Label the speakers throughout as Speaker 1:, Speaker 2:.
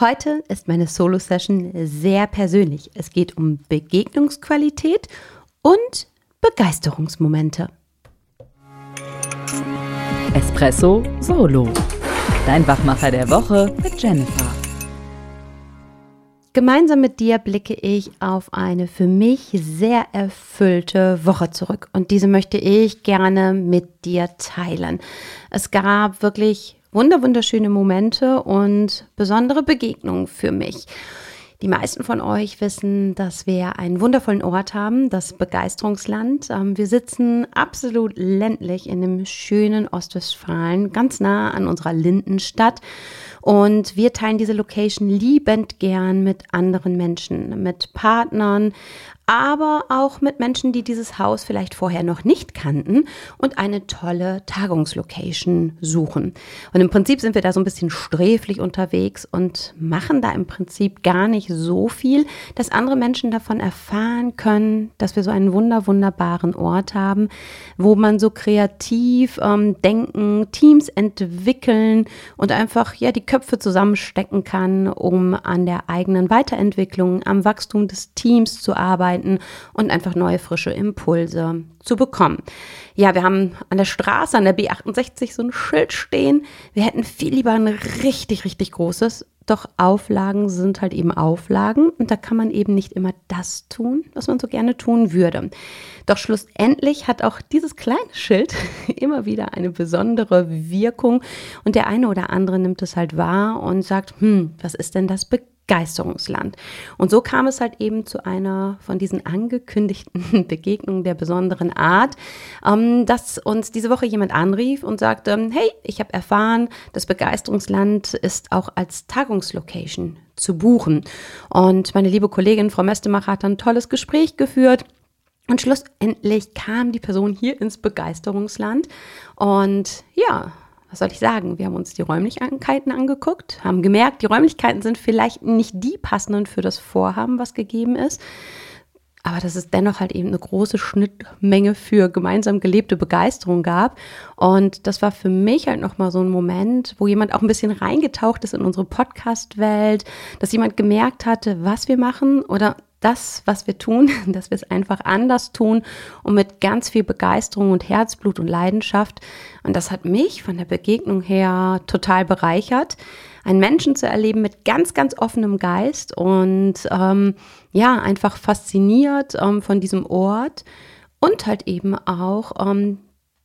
Speaker 1: Heute ist meine Solo-Session sehr persönlich. Es geht um Begegnungsqualität und Begeisterungsmomente.
Speaker 2: Espresso Solo. Dein Wachmacher der Woche mit Jennifer.
Speaker 1: Gemeinsam mit dir blicke ich auf eine für mich sehr erfüllte Woche zurück und diese möchte ich gerne mit dir teilen. Es gab wirklich wunderschöne Momente und besondere Begegnungen für mich. Die meisten von euch wissen, dass wir einen wundervollen Ort haben, das Begeisterungsland. Ähm, wir sitzen absolut ländlich in dem schönen Ostwestfalen, ganz nah an unserer Lindenstadt. Und wir teilen diese Location liebend gern mit anderen Menschen, mit Partnern, aber auch mit Menschen, die dieses Haus vielleicht vorher noch nicht kannten und eine tolle Tagungslocation suchen. Und im Prinzip sind wir da so ein bisschen sträflich unterwegs und machen da im Prinzip gar nicht so viel, dass andere Menschen davon erfahren können, dass wir so einen wunder wunderbaren Ort haben, wo man so kreativ ähm, denken, Teams entwickeln und einfach ja die Köpfe zusammenstecken kann, um an der eigenen Weiterentwicklung, am Wachstum des Teams zu arbeiten arbeiten und einfach neue frische Impulse zu bekommen. Ja, wir haben an der Straße, an der B68 so ein Schild stehen. Wir hätten viel lieber ein richtig, richtig großes. Doch Auflagen sind halt eben Auflagen und da kann man eben nicht immer das tun, was man so gerne tun würde. Doch schlussendlich hat auch dieses kleine Schild immer wieder eine besondere Wirkung und der eine oder andere nimmt es halt wahr und sagt, hm, was ist denn das Be Begeisterungsland. Und so kam es halt eben zu einer von diesen angekündigten Begegnungen der besonderen Art, ähm, dass uns diese Woche jemand anrief und sagte, hey, ich habe erfahren, das Begeisterungsland ist auch als Tagungslocation zu buchen. Und meine liebe Kollegin Frau Mestemacher hat ein tolles Gespräch geführt. Und schlussendlich kam die Person hier ins Begeisterungsland. Und ja, was soll ich sagen, wir haben uns die Räumlichkeiten angeguckt, haben gemerkt, die Räumlichkeiten sind vielleicht nicht die passenden für das Vorhaben, was gegeben ist. Aber dass es dennoch halt eben eine große Schnittmenge für gemeinsam gelebte Begeisterung gab. Und das war für mich halt nochmal so ein Moment, wo jemand auch ein bisschen reingetaucht ist in unsere Podcast-Welt, dass jemand gemerkt hatte, was wir machen oder das, was wir tun, dass wir es einfach anders tun und mit ganz viel Begeisterung und Herzblut und Leidenschaft. Und das hat mich von der Begegnung her total bereichert, einen Menschen zu erleben mit ganz, ganz offenem Geist und ähm, ja, einfach fasziniert ähm, von diesem Ort und halt eben auch ähm,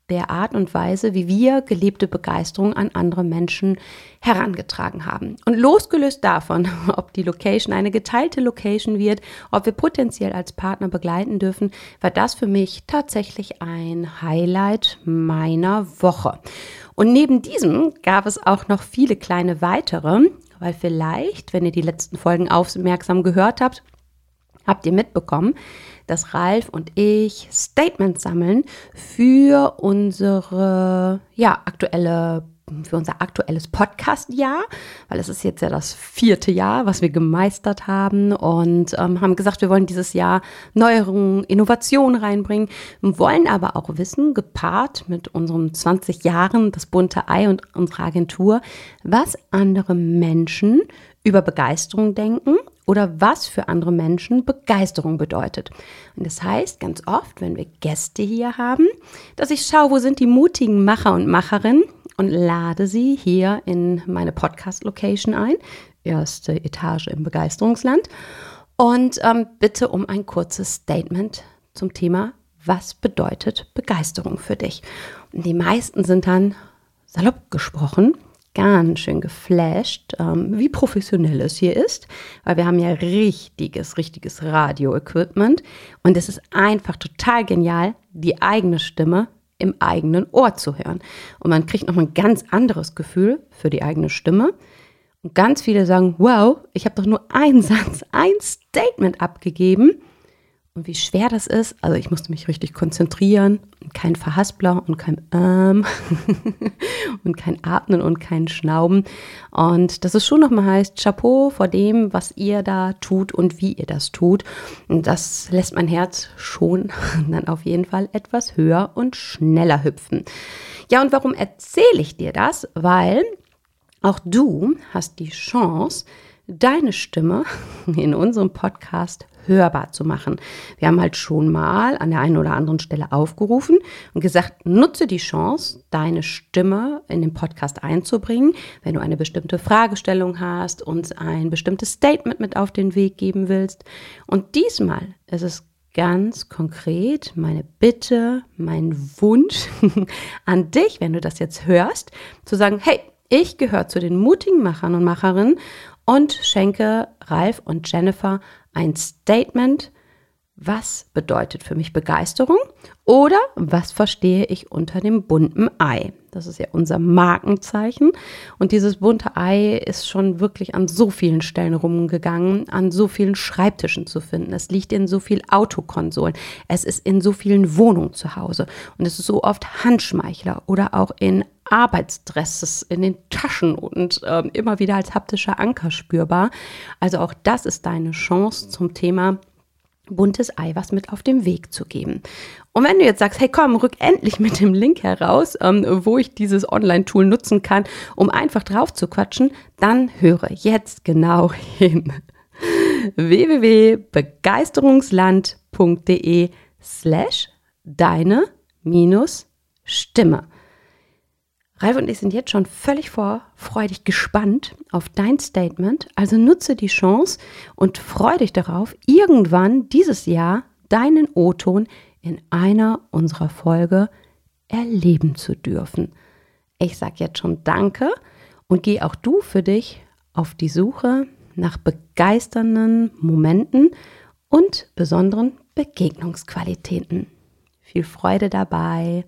Speaker 1: der Art und Weise, wie wir gelebte Begeisterung an andere Menschen herangetragen haben. Und losgelöst davon, ob die Location eine geteilte Location wird, ob wir potenziell als Partner begleiten dürfen, war das für mich tatsächlich ein Highlight meiner Woche. Und neben diesem gab es auch noch viele kleine weitere, weil vielleicht, wenn ihr die letzten Folgen aufmerksam gehört habt, habt ihr mitbekommen, dass Ralf und ich Statements sammeln für unsere ja, aktuelle für unser aktuelles Podcast-Jahr, weil es ist jetzt ja das vierte Jahr, was wir gemeistert haben und ähm, haben gesagt, wir wollen dieses Jahr Neuerungen, Innovationen reinbringen, wollen aber auch wissen, gepaart mit unseren 20 Jahren, das bunte Ei und unsere Agentur, was andere Menschen über Begeisterung denken oder was für andere Menschen Begeisterung bedeutet. Und das heißt ganz oft, wenn wir Gäste hier haben, dass ich schaue, wo sind die mutigen Macher und Macherinnen und lade sie hier in meine Podcast-Location ein, erste Etage im Begeisterungsland, und ähm, bitte um ein kurzes Statement zum Thema, was bedeutet Begeisterung für dich? Und die meisten sind dann salopp gesprochen ganz schön geflasht, ähm, wie professionell es hier ist, weil wir haben ja richtiges, richtiges Radio-Equipment und es ist einfach total genial, die eigene Stimme im eigenen Ohr zu hören. Und man kriegt noch ein ganz anderes Gefühl für die eigene Stimme. Und ganz viele sagen, wow, ich habe doch nur einen Satz, ein Statement abgegeben und wie schwer das ist. Also ich musste mich richtig konzentrieren und kein Verhaspler und kein ähm und kein Atmen und kein Schnauben. Und dass es schon nochmal heißt, Chapeau vor dem, was ihr da tut und wie ihr das tut. Und das lässt mein Herz schon dann auf jeden Fall etwas höher und schneller hüpfen. Ja, und warum erzähle ich dir das? Weil auch du hast die Chance, deine Stimme in unserem Podcast hörbar zu machen. Wir haben halt schon mal an der einen oder anderen Stelle aufgerufen und gesagt, nutze die Chance, deine Stimme in den Podcast einzubringen, wenn du eine bestimmte Fragestellung hast, uns ein bestimmtes Statement mit auf den Weg geben willst. Und diesmal ist es ganz konkret meine Bitte, mein Wunsch an dich, wenn du das jetzt hörst, zu sagen, hey, ich gehöre zu den mutigen Machern und Macherinnen und schenke Ralf und Jennifer ein Statement, was bedeutet für mich Begeisterung oder was verstehe ich unter dem bunten Ei. Das ist ja unser Markenzeichen. Und dieses bunte Ei ist schon wirklich an so vielen Stellen rumgegangen, an so vielen Schreibtischen zu finden. Es liegt in so vielen Autokonsolen. Es ist in so vielen Wohnungen zu Hause. Und es ist so oft Handschmeichler oder auch in Arbeitsdresses in den Taschen und äh, immer wieder als haptischer Anker spürbar. Also auch das ist deine Chance zum Thema buntes Ei was mit auf den Weg zu geben. Und wenn du jetzt sagst, hey komm, rück endlich mit dem Link heraus, ähm, wo ich dieses Online-Tool nutzen kann, um einfach drauf zu quatschen, dann höre jetzt genau hin. www.begeisterungsland.de slash deine minus Stimme. Ralf und ich sind jetzt schon völlig vorfreudig gespannt auf dein Statement. Also nutze die Chance und freue dich darauf, irgendwann dieses Jahr deinen O-Ton in einer unserer Folge erleben zu dürfen. Ich sage jetzt schon Danke und geh auch du für dich auf die Suche nach begeisternden Momenten und besonderen Begegnungsqualitäten. Viel Freude dabei!